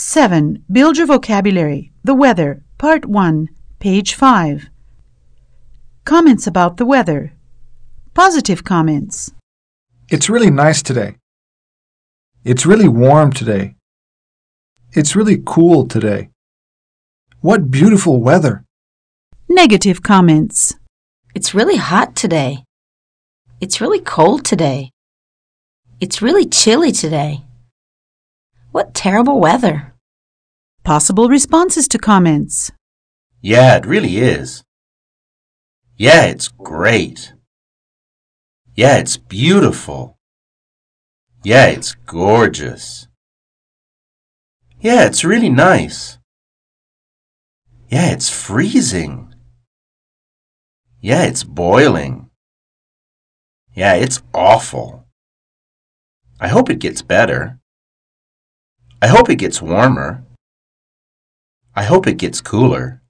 7. Build your vocabulary. The weather. Part 1. Page 5. Comments about the weather. Positive comments. It's really nice today. It's really warm today. It's really cool today. What beautiful weather. Negative comments. It's really hot today. It's really cold today. It's really chilly today. What terrible weather. Possible responses to comments. Yeah, it really is. Yeah, it's great. Yeah, it's beautiful. Yeah, it's gorgeous. Yeah, it's really nice. Yeah, it's freezing. Yeah, it's boiling. Yeah, it's awful. I hope it gets better. I hope it gets warmer. I hope it gets cooler.